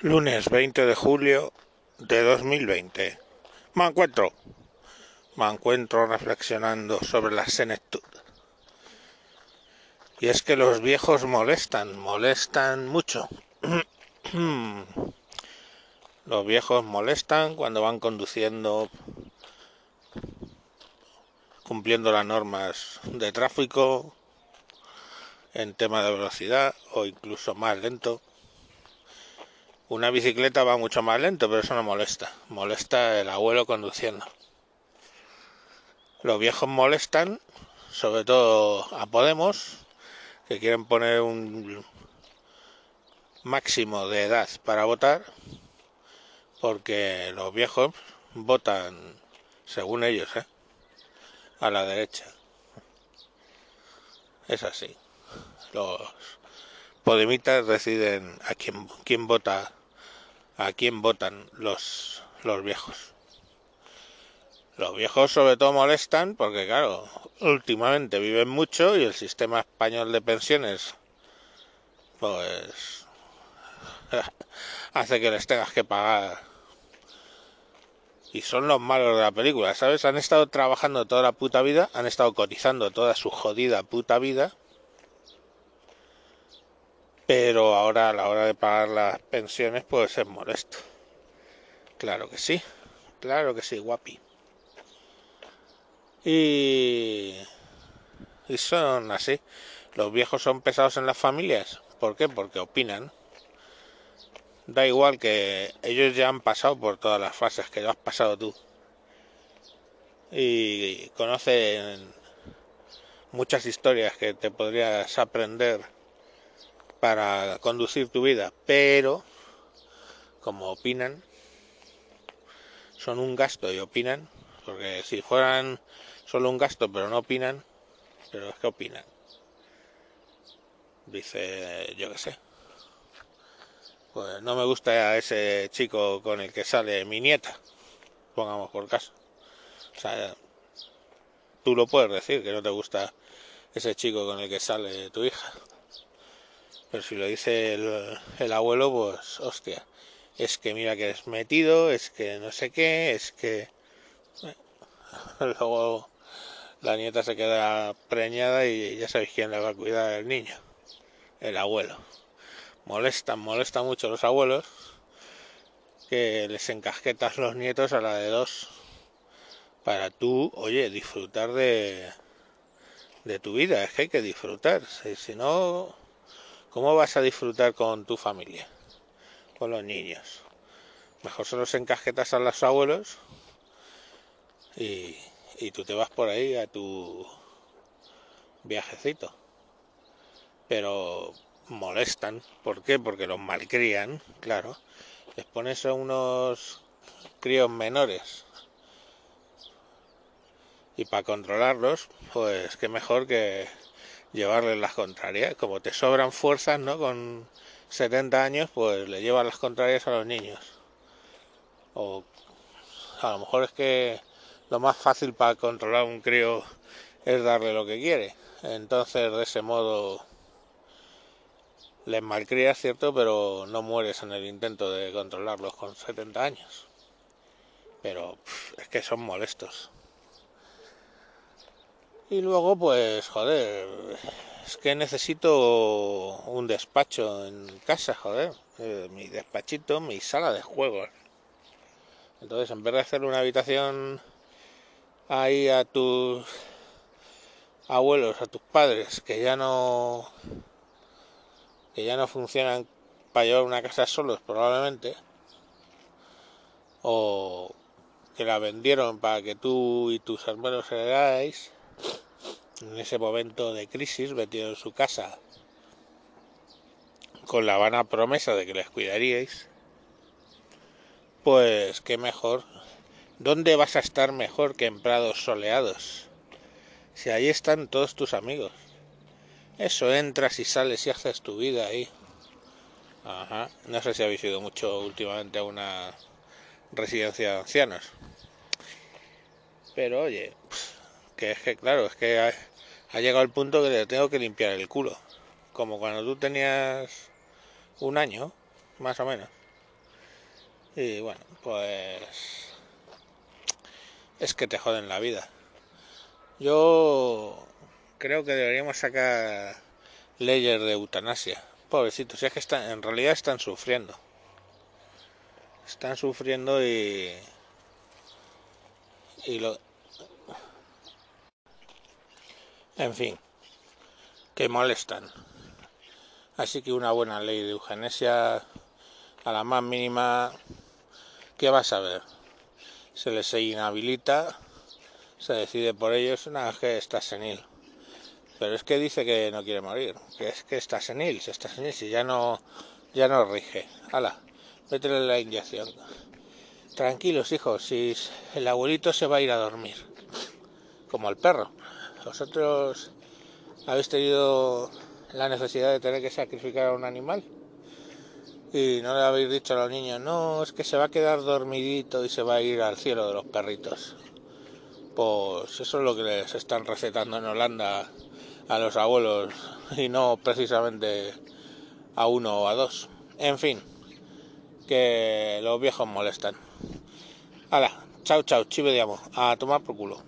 Lunes 20 de julio de 2020. Me encuentro. Me encuentro reflexionando sobre la senectud. Y es que los viejos molestan, molestan mucho. los viejos molestan cuando van conduciendo, cumpliendo las normas de tráfico, en tema de velocidad o incluso más lento una bicicleta va mucho más lento, pero eso no molesta. Molesta el abuelo conduciendo. Los viejos molestan, sobre todo a Podemos, que quieren poner un máximo de edad para votar, porque los viejos votan, según ellos, ¿eh? a la derecha. Es así. Los podemitas deciden a quién, quién vota a quién votan los, los viejos. Los viejos sobre todo molestan porque, claro, últimamente viven mucho y el sistema español de pensiones, pues, hace que les tengas que pagar. Y son los malos de la película, ¿sabes? Han estado trabajando toda la puta vida, han estado cotizando toda su jodida puta vida pero ahora a la hora de pagar las pensiones puede ser molesto. Claro que sí, claro que sí, guapi. Y, son así. Los viejos son pesados en las familias. ¿Por qué? Porque opinan. Da igual que ellos ya han pasado por todas las fases que has pasado tú. Y conocen muchas historias que te podrías aprender para conducir tu vida, pero como opinan, son un gasto y opinan, porque si fueran solo un gasto pero no opinan, pero es que opinan. Dice, yo qué sé. Pues no me gusta ese chico con el que sale mi nieta, pongamos por caso. O sea, tú lo puedes decir que no te gusta ese chico con el que sale tu hija. Pero si lo dice el, abuelo, pues hostia. Es que mira que es metido, es que no sé qué, es que... Luego la nieta se queda preñada y ya sabéis quién le va a cuidar al niño. El abuelo. Molestan, molestan mucho los abuelos que les encasquetas los nietos a la de dos para tú, oye, disfrutar de, de tu vida. Es que hay que disfrutar. si no, ¿Cómo vas a disfrutar con tu familia? Con los niños. Mejor se los encasquetas a los abuelos y, y tú te vas por ahí a tu viajecito. Pero molestan. ¿Por qué? Porque los malcrían, claro. Les pones a unos críos menores. Y para controlarlos, pues qué mejor que llevarles las contrarias. Como te sobran fuerzas, ¿no? Con 70 años, pues le llevas las contrarias a los niños. O a lo mejor es que lo más fácil para controlar a un crío es darle lo que quiere. Entonces, de ese modo, les malcrías, ¿cierto? Pero no mueres en el intento de controlarlos con 70 años. Pero es que son molestos. Y luego, pues, joder, es que necesito un despacho en casa, joder. Eh, mi despachito, mi sala de juegos. Entonces, en vez de hacer una habitación ahí a tus abuelos, a tus padres, que ya no que ya no funcionan para llevar una casa solos probablemente, o que la vendieron para que tú y tus hermanos heredáis, en ese momento de crisis, metido en su casa, con la vana promesa de que les cuidaríais, pues qué mejor. ¿Dónde vas a estar mejor que en prados soleados? Si ahí están todos tus amigos. Eso, entras y sales y haces tu vida ahí. No sé si habéis ido mucho últimamente a una residencia de ancianos. Pero oye, que es que claro, es que ha, llegado el punto que le tengo que limpiar el culo. Como cuando tú tenías un año, más o menos. Y bueno, pues es que te joden la vida. Yo creo que deberíamos sacar leyes de eutanasia. Pobrecitos, si es que están, en realidad están sufriendo. Están sufriendo y. Y lo. En fin, que molestan. Así que una buena ley de eugenesia, a la más mínima, ¿qué vas a ver? Se les inhabilita, se decide por ellos, una vez que está senil. Pero es que dice que no quiere morir, que es que está senil, se está senil, si ya no, ya no rige. Hala, métele la inyección. Tranquilos, hijos, si el abuelito se va a ir a dormir, como el perro. Vosotros habéis tenido la necesidad de tener que sacrificar a un animal y no le habéis dicho a los niños, no, es que se va a quedar dormidito y se va a ir al cielo de los perritos. Pues eso es lo que les están recetando en Holanda a los abuelos y no precisamente a uno o a dos. En fin, que los viejos molestan. Hala, chao, chao, chive de amo, a tomar por culo.